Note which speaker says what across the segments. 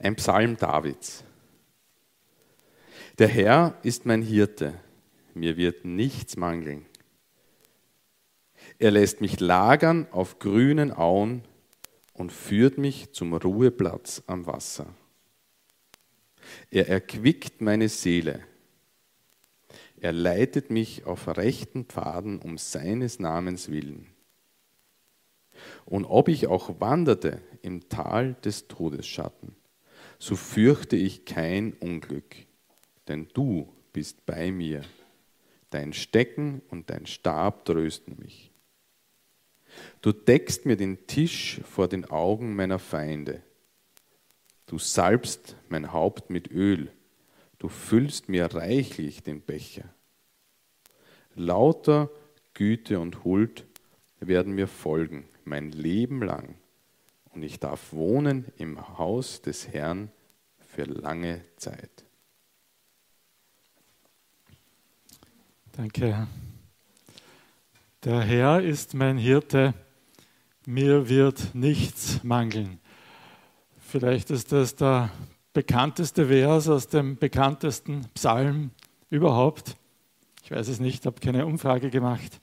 Speaker 1: Ein Psalm Davids. Der Herr ist mein Hirte, mir wird nichts mangeln. Er lässt mich lagern auf grünen Auen und führt mich zum Ruheplatz am Wasser. Er erquickt meine Seele. Er leitet mich auf rechten Pfaden um seines Namens willen. Und ob ich auch wanderte im Tal des Todesschatten, so fürchte ich kein Unglück, denn du bist bei mir. Dein Stecken und dein Stab trösten mich. Du deckst mir den Tisch vor den Augen meiner Feinde. Du salbst mein Haupt mit Öl. Du füllst mir reichlich den Becher. Lauter Güte und Huld werden mir folgen mein Leben lang. Und ich darf wohnen im Haus des Herrn für lange Zeit.
Speaker 2: Danke. Der Herr ist mein Hirte, mir wird nichts mangeln. Vielleicht ist das der bekannteste Vers aus dem bekanntesten Psalm überhaupt. Ich weiß es nicht, habe keine Umfrage gemacht.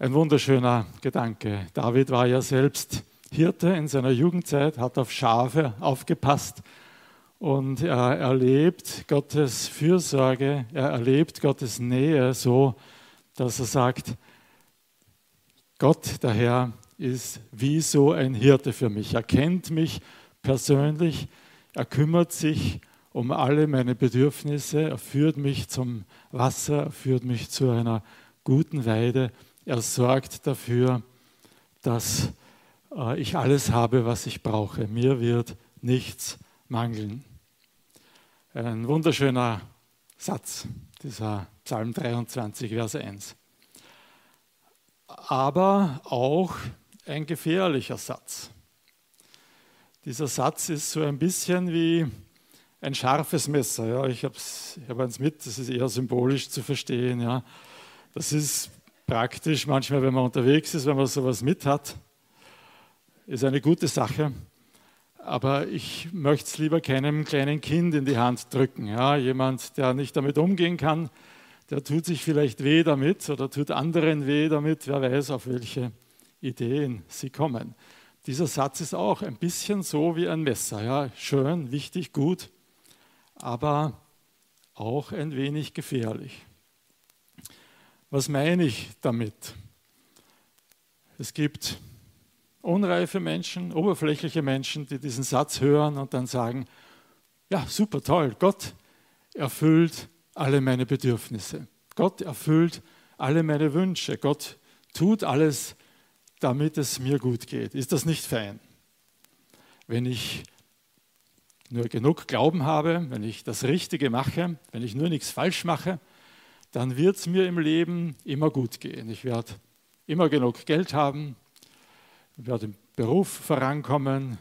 Speaker 2: Ein wunderschöner Gedanke. David war ja selbst Hirte in seiner Jugendzeit, hat auf Schafe aufgepasst und er erlebt Gottes Fürsorge, er erlebt Gottes Nähe so, dass er sagt, Gott, der Herr, ist wie so ein Hirte für mich. Er kennt mich persönlich, er kümmert sich um alle meine Bedürfnisse, er führt mich zum Wasser, er führt mich zu einer guten Weide er sorgt dafür, dass äh, ich alles habe, was ich brauche. Mir wird nichts mangeln. Ein wunderschöner Satz, dieser Psalm 23, Vers 1. Aber auch ein gefährlicher Satz. Dieser Satz ist so ein bisschen wie ein scharfes Messer. Ja. Ich habe hab eins mit, das ist eher symbolisch zu verstehen. Ja. Das ist praktisch, manchmal, wenn man unterwegs ist, wenn man sowas mit hat. Ist eine gute Sache. Aber ich möchte es lieber keinem kleinen Kind in die Hand drücken. Ja, jemand, der nicht damit umgehen kann, der tut sich vielleicht weh damit oder tut anderen weh damit. Wer weiß, auf welche Ideen sie kommen. Dieser Satz ist auch ein bisschen so wie ein Messer. Ja, schön, wichtig, gut, aber auch ein wenig gefährlich. Was meine ich damit? Es gibt unreife Menschen, oberflächliche Menschen, die diesen Satz hören und dann sagen, ja, super toll, Gott erfüllt alle meine Bedürfnisse. Gott erfüllt alle meine Wünsche. Gott tut alles, damit es mir gut geht. Ist das nicht fein? Wenn ich nur genug Glauben habe, wenn ich das Richtige mache, wenn ich nur nichts falsch mache, dann wird es mir im Leben immer gut gehen. Ich werde immer genug Geld haben, werde im Beruf vorankommen.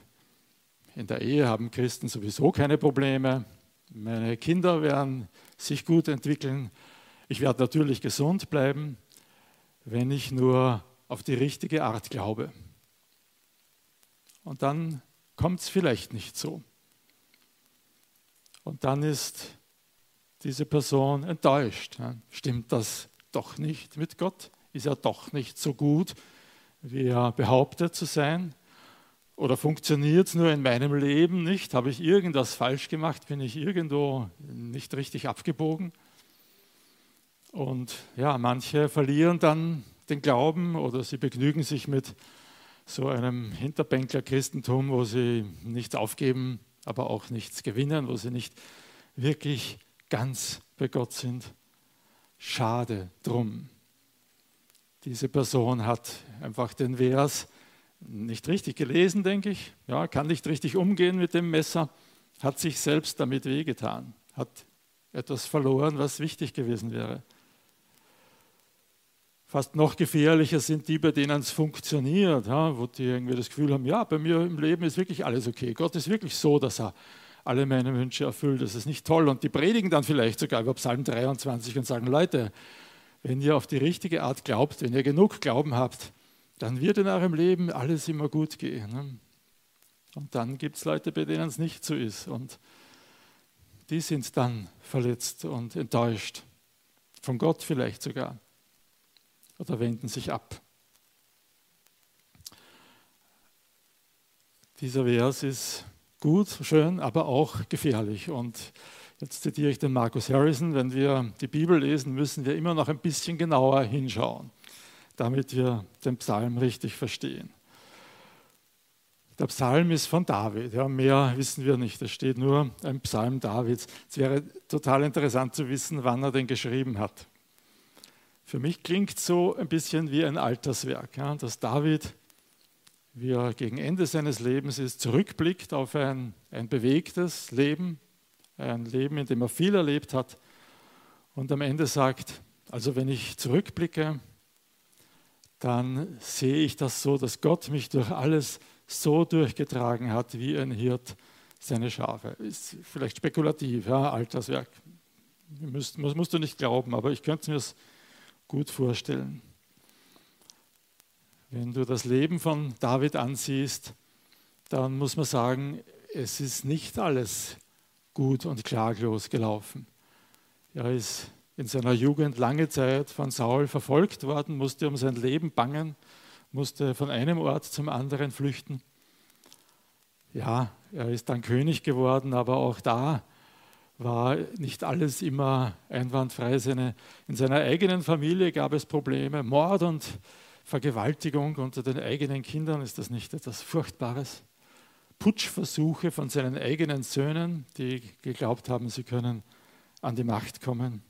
Speaker 2: In der Ehe haben Christen sowieso keine Probleme. Meine Kinder werden sich gut entwickeln. Ich werde natürlich gesund bleiben, wenn ich nur auf die richtige Art glaube. Und dann kommt es vielleicht nicht so. Und dann ist diese Person enttäuscht. Stimmt das doch nicht mit Gott? Ist er doch nicht so gut, wie er behauptet zu sein? Oder funktioniert es nur in meinem Leben nicht? Habe ich irgendwas falsch gemacht? Bin ich irgendwo nicht richtig abgebogen? Und ja, manche verlieren dann den Glauben oder sie begnügen sich mit so einem Hinterbänkler-Christentum, wo sie nichts aufgeben, aber auch nichts gewinnen, wo sie nicht wirklich ganz bei Gott sind. Schade drum. Diese Person hat einfach den Vers nicht richtig gelesen, denke ich. Ja, kann nicht richtig umgehen mit dem Messer, hat sich selbst damit wehgetan, hat etwas verloren, was wichtig gewesen wäre. Fast noch gefährlicher sind die, bei denen es funktioniert, ja, wo die irgendwie das Gefühl haben, ja, bei mir im Leben ist wirklich alles okay. Gott ist wirklich so, dass er alle meine Wünsche erfüllt. Das ist nicht toll. Und die predigen dann vielleicht sogar über Psalm 23 und sagen, Leute, wenn ihr auf die richtige Art glaubt, wenn ihr genug Glauben habt, dann wird in eurem Leben alles immer gut gehen. Ne? Und dann gibt es Leute, bei denen es nicht so ist. Und die sind dann verletzt und enttäuscht. Von Gott vielleicht sogar. Oder wenden sich ab. Dieser Vers ist gut, schön, aber auch gefährlich. Und jetzt zitiere ich den Markus Harrison, wenn wir die Bibel lesen, müssen wir immer noch ein bisschen genauer hinschauen, damit wir den Psalm richtig verstehen. Der Psalm ist von David, ja, mehr wissen wir nicht, es steht nur ein Psalm Davids. Es wäre total interessant zu wissen, wann er den geschrieben hat. Für mich klingt so ein bisschen wie ein Alterswerk, ja, dass David wie er gegen Ende seines Lebens ist, zurückblickt auf ein, ein bewegtes Leben, ein Leben, in dem er viel erlebt hat und am Ende sagt, also wenn ich zurückblicke, dann sehe ich das so, dass Gott mich durch alles so durchgetragen hat, wie ein Hirt seine Schafe. Ist vielleicht spekulativ, ja, Alterswerk. Müsst, musst du nicht glauben, aber ich könnte es mir gut vorstellen. Wenn du das Leben von David ansiehst, dann muss man sagen, es ist nicht alles gut und klaglos gelaufen. Er ist in seiner Jugend lange Zeit von Saul verfolgt worden, musste um sein Leben bangen, musste von einem Ort zum anderen flüchten. Ja, er ist dann König geworden, aber auch da war nicht alles immer einwandfrei. in seiner eigenen Familie gab es Probleme, Mord und Vergewaltigung unter den eigenen Kindern, ist das nicht etwas Furchtbares? Putschversuche von seinen eigenen Söhnen, die geglaubt haben, sie können an die Macht kommen.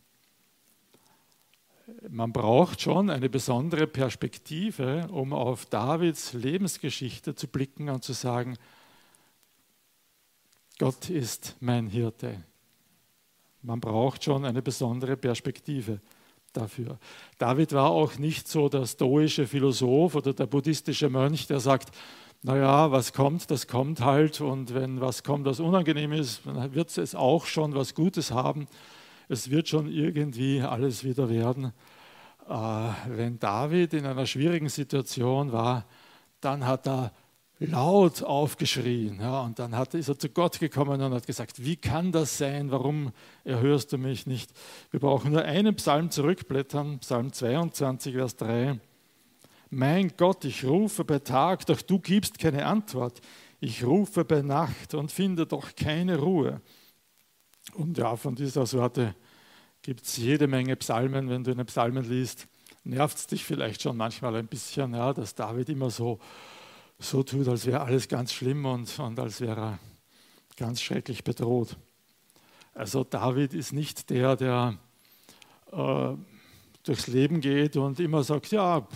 Speaker 2: Man braucht schon eine besondere Perspektive, um auf Davids Lebensgeschichte zu blicken und zu sagen, Gott ist mein Hirte. Man braucht schon eine besondere Perspektive dafür. David war auch nicht so der stoische Philosoph oder der buddhistische Mönch, der sagt, naja, was kommt, das kommt halt und wenn was kommt, was unangenehm ist, dann wird es auch schon was Gutes haben. Es wird schon irgendwie alles wieder werden. Äh, wenn David in einer schwierigen Situation war, dann hat er laut aufgeschrien. Ja, und dann hat, ist er zu Gott gekommen und hat gesagt, wie kann das sein? Warum erhörst du mich nicht? Wir brauchen nur einen Psalm zurückblättern, Psalm 22, Vers 3. Mein Gott, ich rufe bei Tag, doch du gibst keine Antwort. Ich rufe bei Nacht und finde doch keine Ruhe. Und ja, von dieser Sorte gibt es jede Menge Psalmen. Wenn du einen Psalmen liest, nervt es dich vielleicht schon manchmal ein bisschen, ja, dass David immer so so tut, als wäre alles ganz schlimm und, und als wäre er ganz schrecklich bedroht. Also David ist nicht der, der äh, durchs Leben geht und immer sagt, ja,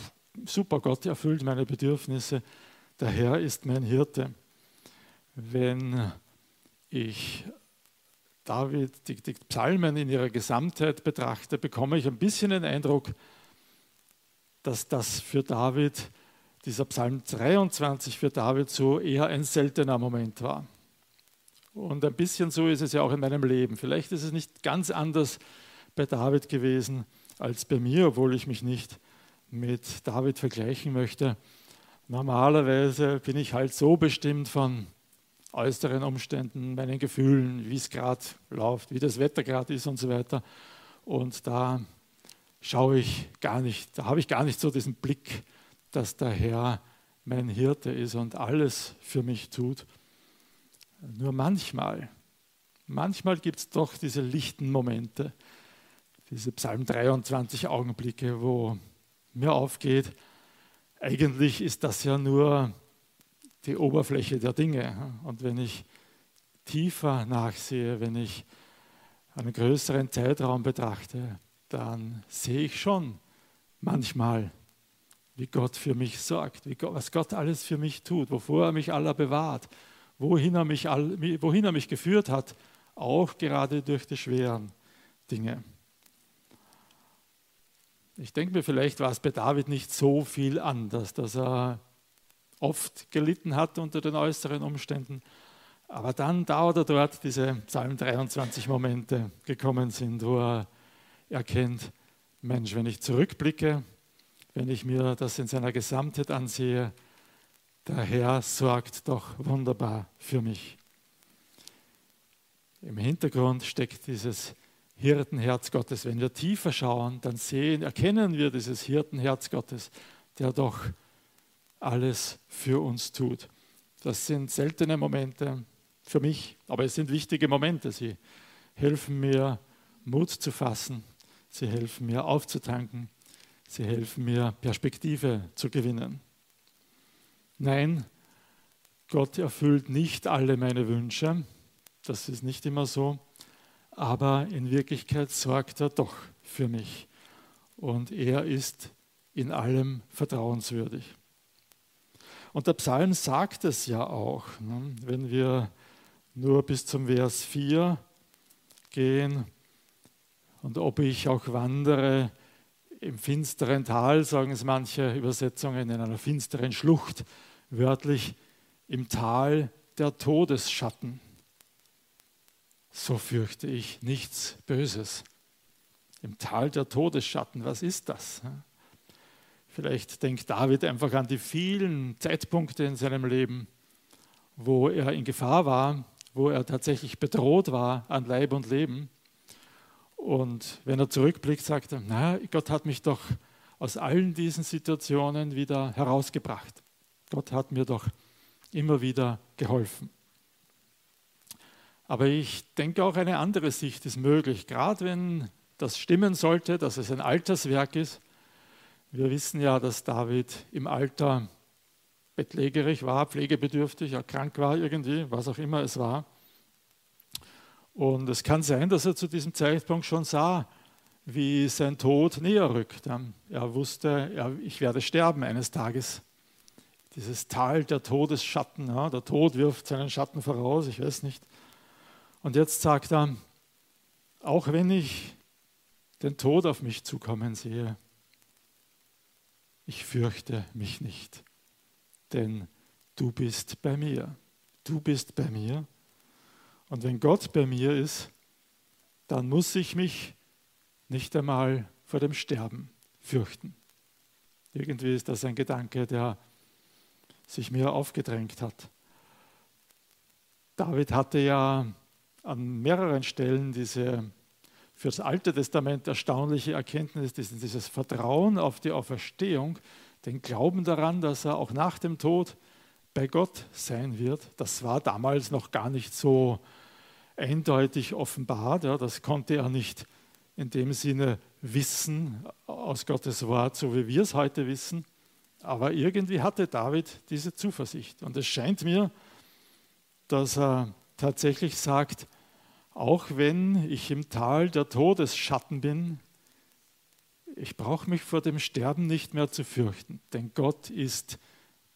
Speaker 2: super, Gott erfüllt meine Bedürfnisse, der Herr ist mein Hirte. Wenn ich David, die, die Psalmen in ihrer Gesamtheit betrachte, bekomme ich ein bisschen den Eindruck, dass das für David dieser Psalm 23 für David so eher ein seltener Moment war. Und ein bisschen so ist es ja auch in meinem Leben. Vielleicht ist es nicht ganz anders bei David gewesen als bei mir, obwohl ich mich nicht mit David vergleichen möchte. Normalerweise bin ich halt so bestimmt von äußeren Umständen, meinen Gefühlen, wie es gerade läuft, wie das Wetter gerade ist und so weiter. Und da schaue ich gar nicht, da habe ich gar nicht so diesen Blick dass der Herr mein Hirte ist und alles für mich tut. Nur manchmal, manchmal gibt es doch diese lichten Momente, diese Psalm 23 Augenblicke, wo mir aufgeht, eigentlich ist das ja nur die Oberfläche der Dinge. Und wenn ich tiefer nachsehe, wenn ich einen größeren Zeitraum betrachte, dann sehe ich schon manchmal wie Gott für mich sorgt, Gott, was Gott alles für mich tut, wovor er mich aller bewahrt, wohin er mich, all, wohin er mich geführt hat, auch gerade durch die schweren Dinge. Ich denke mir, vielleicht war es bei David nicht so viel anders, dass er oft gelitten hat unter den äußeren Umständen, aber dann da oder dort diese Psalm 23 Momente gekommen sind, wo er erkennt, Mensch, wenn ich zurückblicke, wenn ich mir das in seiner Gesamtheit ansehe, der Herr sorgt doch wunderbar für mich. Im Hintergrund steckt dieses Hirtenherz Gottes. Wenn wir tiefer schauen, dann sehen, erkennen wir dieses Hirtenherz Gottes, der doch alles für uns tut. Das sind seltene Momente für mich, aber es sind wichtige Momente. Sie helfen mir, Mut zu fassen. Sie helfen mir, aufzutanken. Sie helfen mir, Perspektive zu gewinnen. Nein, Gott erfüllt nicht alle meine Wünsche. Das ist nicht immer so aber in Wirklichkeit sorgt er doch für mich. Und er ist in allem vertrauenswürdig. Und der Psalm sagt es ja auch, ne? wenn wir nur bis zum Vers 4 gehen und ob ich auch wandere im finsteren Tal, sagen es manche Übersetzungen, in einer finsteren Schlucht, wörtlich im Tal der Todesschatten so fürchte ich nichts Böses. Im Tal der Todesschatten, was ist das? Vielleicht denkt David einfach an die vielen Zeitpunkte in seinem Leben, wo er in Gefahr war, wo er tatsächlich bedroht war an Leib und Leben. Und wenn er zurückblickt, sagt er, na, Gott hat mich doch aus allen diesen Situationen wieder herausgebracht. Gott hat mir doch immer wieder geholfen. Aber ich denke auch eine andere Sicht ist möglich, gerade wenn das stimmen sollte, dass es ein Alterswerk ist. Wir wissen ja, dass David im Alter bettlägerig war, pflegebedürftig, krank war irgendwie, was auch immer es war. Und es kann sein, dass er zu diesem Zeitpunkt schon sah, wie sein Tod näher rückt. Er wusste, ich werde sterben eines Tages. Dieses Tal der Todesschatten, der Tod wirft seinen Schatten voraus, ich weiß nicht. Und jetzt sagt er, auch wenn ich den Tod auf mich zukommen sehe, ich fürchte mich nicht, denn du bist bei mir. Du bist bei mir. Und wenn Gott bei mir ist, dann muss ich mich nicht einmal vor dem Sterben fürchten. Irgendwie ist das ein Gedanke, der sich mir aufgedrängt hat. David hatte ja an mehreren Stellen diese für das Alte Testament erstaunliche Erkenntnis, dieses Vertrauen auf die Auferstehung, den Glauben daran, dass er auch nach dem Tod bei Gott sein wird. Das war damals noch gar nicht so eindeutig offenbart. Ja, das konnte er nicht in dem Sinne wissen aus Gottes Wort, so wie wir es heute wissen. Aber irgendwie hatte David diese Zuversicht. Und es scheint mir, dass er tatsächlich sagt, auch wenn ich im Tal der Todesschatten bin, ich brauche mich vor dem Sterben nicht mehr zu fürchten, denn Gott ist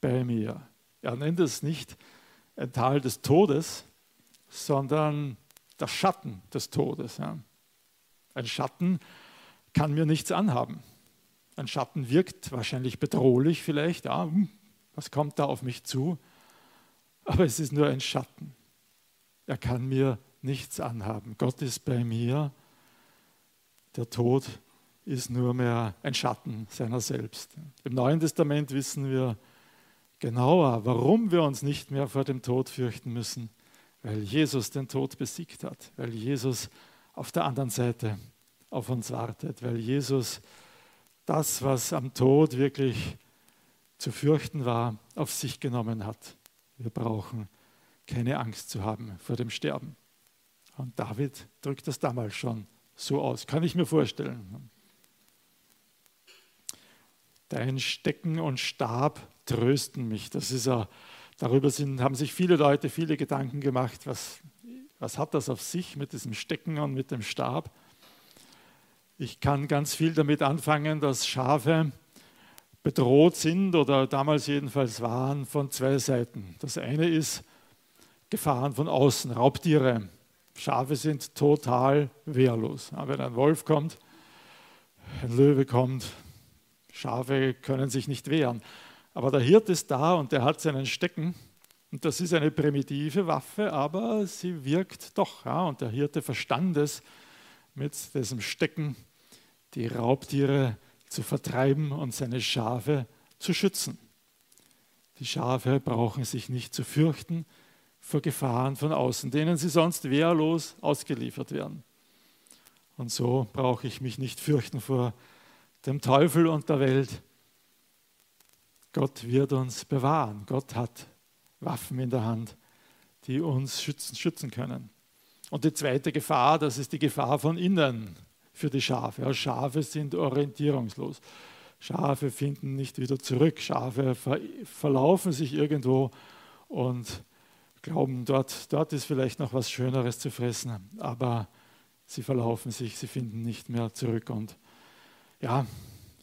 Speaker 2: bei mir. Er nennt es nicht ein Tal des Todes, sondern der Schatten des Todes. Ja. Ein Schatten kann mir nichts anhaben. Ein Schatten wirkt wahrscheinlich bedrohlich vielleicht. Ja, hm, was kommt da auf mich zu? Aber es ist nur ein Schatten. Er kann mir nichts anhaben. Gott ist bei mir. Der Tod ist nur mehr ein Schatten seiner selbst. Im Neuen Testament wissen wir genauer, warum wir uns nicht mehr vor dem Tod fürchten müssen, weil Jesus den Tod besiegt hat, weil Jesus auf der anderen Seite auf uns wartet, weil Jesus das, was am Tod wirklich zu fürchten war, auf sich genommen hat. Wir brauchen keine Angst zu haben vor dem Sterben. Und David drückt das damals schon so aus, kann ich mir vorstellen. Dein Stecken und Stab trösten mich. Das ist ja, darüber sind, haben sich viele Leute viele Gedanken gemacht, was, was hat das auf sich mit diesem Stecken und mit dem Stab. Ich kann ganz viel damit anfangen, dass Schafe bedroht sind oder damals jedenfalls waren von zwei Seiten. Das eine ist, Gefahren von außen, Raubtiere. Schafe sind total wehrlos. Wenn ein Wolf kommt, ein Löwe kommt, Schafe können sich nicht wehren. Aber der Hirt ist da und der hat seinen Stecken. Und das ist eine primitive Waffe, aber sie wirkt doch. Ja? Und der Hirte verstand es, mit diesem Stecken die Raubtiere zu vertreiben und seine Schafe zu schützen. Die Schafe brauchen sich nicht zu fürchten vor Gefahren von außen, denen sie sonst wehrlos ausgeliefert werden. Und so brauche ich mich nicht fürchten vor dem Teufel und der Welt. Gott wird uns bewahren. Gott hat Waffen in der Hand, die uns schützen, schützen können. Und die zweite Gefahr, das ist die Gefahr von innen für die Schafe. Schafe sind orientierungslos. Schafe finden nicht wieder zurück. Schafe ver verlaufen sich irgendwo und glauben, dort, dort ist vielleicht noch was Schöneres zu fressen. Aber sie verlaufen sich, sie finden nicht mehr zurück. Und ja,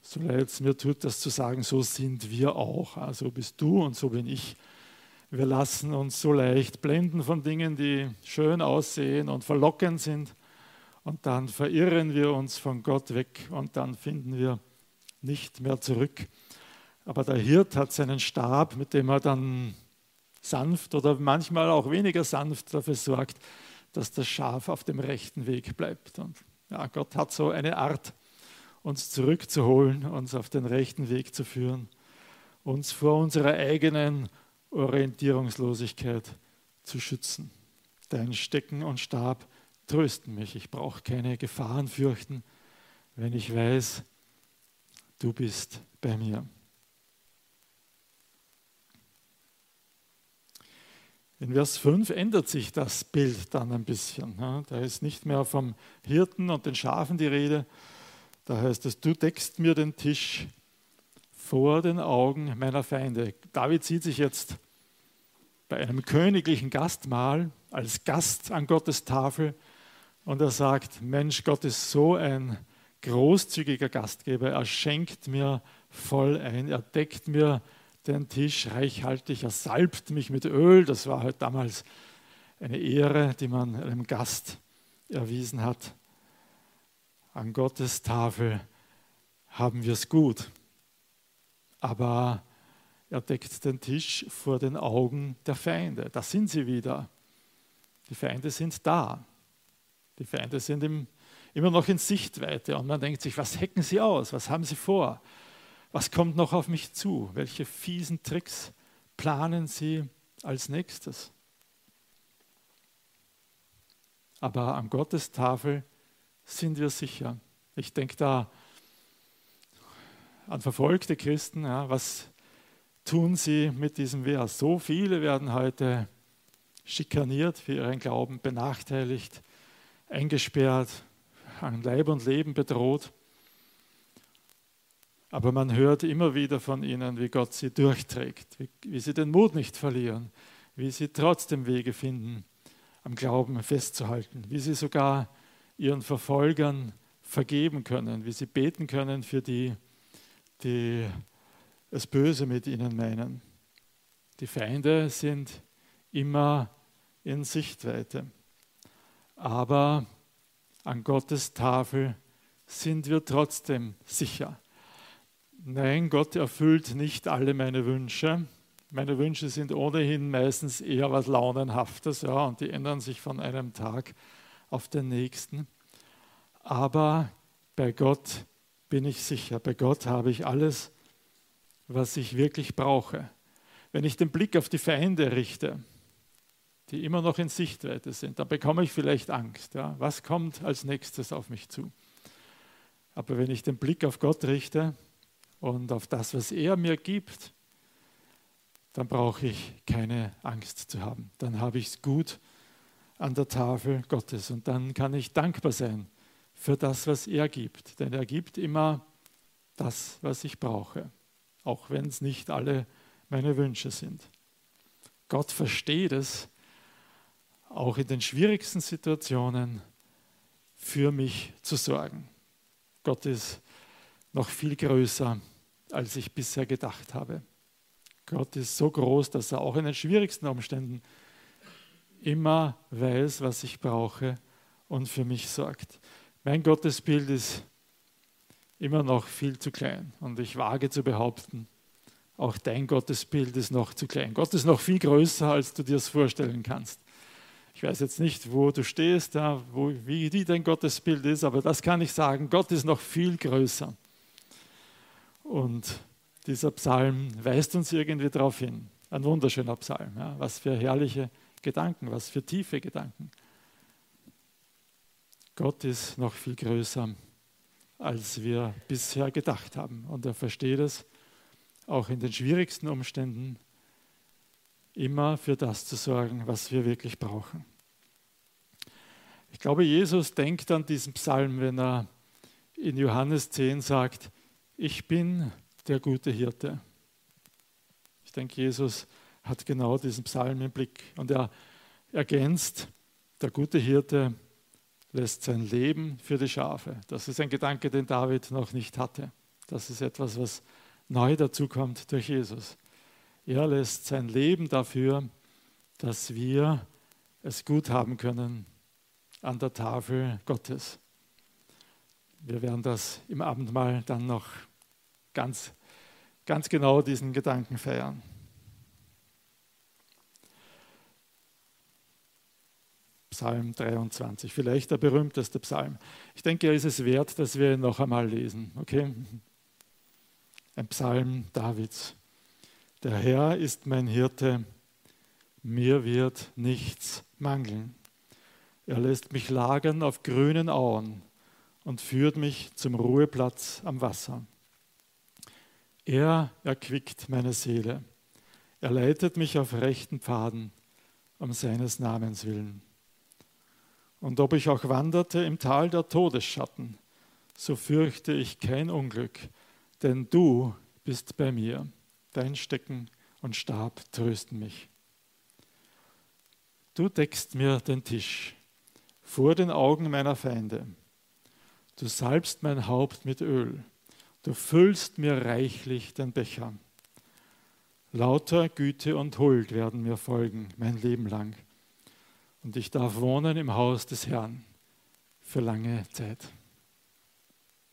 Speaker 2: so leid es mir tut, das zu sagen, so sind wir auch. Also bist du und so bin ich. Wir lassen uns so leicht blenden von Dingen, die schön aussehen und verlockend sind. Und dann verirren wir uns von Gott weg und dann finden wir nicht mehr zurück. Aber der Hirt hat seinen Stab, mit dem er dann sanft oder manchmal auch weniger sanft dafür sorgt, dass das Schaf auf dem rechten Weg bleibt. Und ja, Gott hat so eine Art, uns zurückzuholen, uns auf den rechten Weg zu führen, uns vor unserer eigenen Orientierungslosigkeit zu schützen. Dein Stecken und Stab trösten mich. Ich brauche keine Gefahren fürchten, wenn ich weiß, du bist bei mir. In Vers 5 ändert sich das Bild dann ein bisschen. Da ist nicht mehr vom Hirten und den Schafen die Rede. Da heißt es, du deckst mir den Tisch vor den Augen meiner Feinde. David sieht sich jetzt bei einem königlichen Gastmahl als Gast an Gottes Tafel und er sagt, Mensch, Gott ist so ein großzügiger Gastgeber. Er schenkt mir voll ein, er deckt mir den Tisch reichhaltig, er salbt mich mit Öl. Das war halt damals eine Ehre, die man einem Gast erwiesen hat. An Gottes Tafel haben wir es gut. Aber er deckt den Tisch vor den Augen der Feinde. Da sind sie wieder. Die Feinde sind da. Die Feinde sind im, immer noch in Sichtweite und man denkt sich, was hecken sie aus? Was haben sie vor? Was kommt noch auf mich zu? Welche fiesen Tricks planen Sie als nächstes? Aber an Gottes Tafel sind wir sicher. Ich denke da an verfolgte Christen. Ja, was tun sie mit diesem Vers? So viele werden heute schikaniert für ihren Glauben, benachteiligt, eingesperrt, an Leib und Leben bedroht. Aber man hört immer wieder von ihnen, wie Gott sie durchträgt, wie, wie sie den Mut nicht verlieren, wie sie trotzdem Wege finden, am Glauben festzuhalten, wie sie sogar ihren Verfolgern vergeben können, wie sie beten können für die, die es Böse mit ihnen meinen. Die Feinde sind immer in Sichtweite. Aber an Gottes Tafel sind wir trotzdem sicher. Nein, Gott erfüllt nicht alle meine Wünsche. Meine Wünsche sind ohnehin meistens eher was Launenhaftes, ja, und die ändern sich von einem Tag auf den nächsten. Aber bei Gott bin ich sicher, bei Gott habe ich alles, was ich wirklich brauche. Wenn ich den Blick auf die Feinde richte, die immer noch in Sichtweite sind, dann bekomme ich vielleicht Angst. Ja. Was kommt als nächstes auf mich zu? Aber wenn ich den Blick auf Gott richte, und auf das, was er mir gibt, dann brauche ich keine Angst zu haben. Dann habe ich es gut an der Tafel Gottes und dann kann ich dankbar sein für das, was er gibt. Denn er gibt immer das, was ich brauche, auch wenn es nicht alle meine Wünsche sind. Gott versteht es, auch in den schwierigsten Situationen für mich zu sorgen. Gott ist noch viel größer als ich bisher gedacht habe. Gott ist so groß, dass er auch in den schwierigsten Umständen immer weiß, was ich brauche und für mich sorgt. Mein Gottesbild ist immer noch viel zu klein und ich wage zu behaupten, auch dein Gottesbild ist noch zu klein. Gott ist noch viel größer, als du dir es vorstellen kannst. Ich weiß jetzt nicht, wo du stehst, wo, wie dein Gottesbild ist, aber das kann ich sagen, Gott ist noch viel größer. Und dieser Psalm weist uns irgendwie darauf hin. Ein wunderschöner Psalm. Ja? Was für herrliche Gedanken, was für tiefe Gedanken. Gott ist noch viel größer, als wir bisher gedacht haben. Und er versteht es, auch in den schwierigsten Umständen, immer für das zu sorgen, was wir wirklich brauchen. Ich glaube, Jesus denkt an diesen Psalm, wenn er in Johannes 10 sagt, ich bin der gute Hirte. Ich denke, Jesus hat genau diesen Psalm im Blick und er ergänzt, der gute Hirte lässt sein Leben für die Schafe. Das ist ein Gedanke, den David noch nicht hatte. Das ist etwas, was neu dazukommt durch Jesus. Er lässt sein Leben dafür, dass wir es gut haben können an der Tafel Gottes. Wir werden das im Abendmahl dann noch ganz, ganz genau diesen Gedanken feiern. Psalm 23, vielleicht der berühmteste Psalm. Ich denke, er ist es wert, dass wir ihn noch einmal lesen. Okay? Ein Psalm Davids. Der Herr ist mein Hirte, mir wird nichts mangeln. Er lässt mich lagern auf grünen Auen und führt mich zum Ruheplatz am Wasser. Er erquickt meine Seele. Er leitet mich auf rechten Pfaden um seines Namens willen. Und ob ich auch wanderte im Tal der Todesschatten, so fürchte ich kein Unglück, denn du bist bei mir. Dein Stecken und Stab trösten mich. Du deckst mir den Tisch vor den Augen meiner Feinde. Du salbst mein Haupt mit Öl. Du füllst mir reichlich den Becher. Lauter Güte und Huld werden mir folgen mein Leben lang. Und ich darf wohnen im Haus des Herrn für lange Zeit.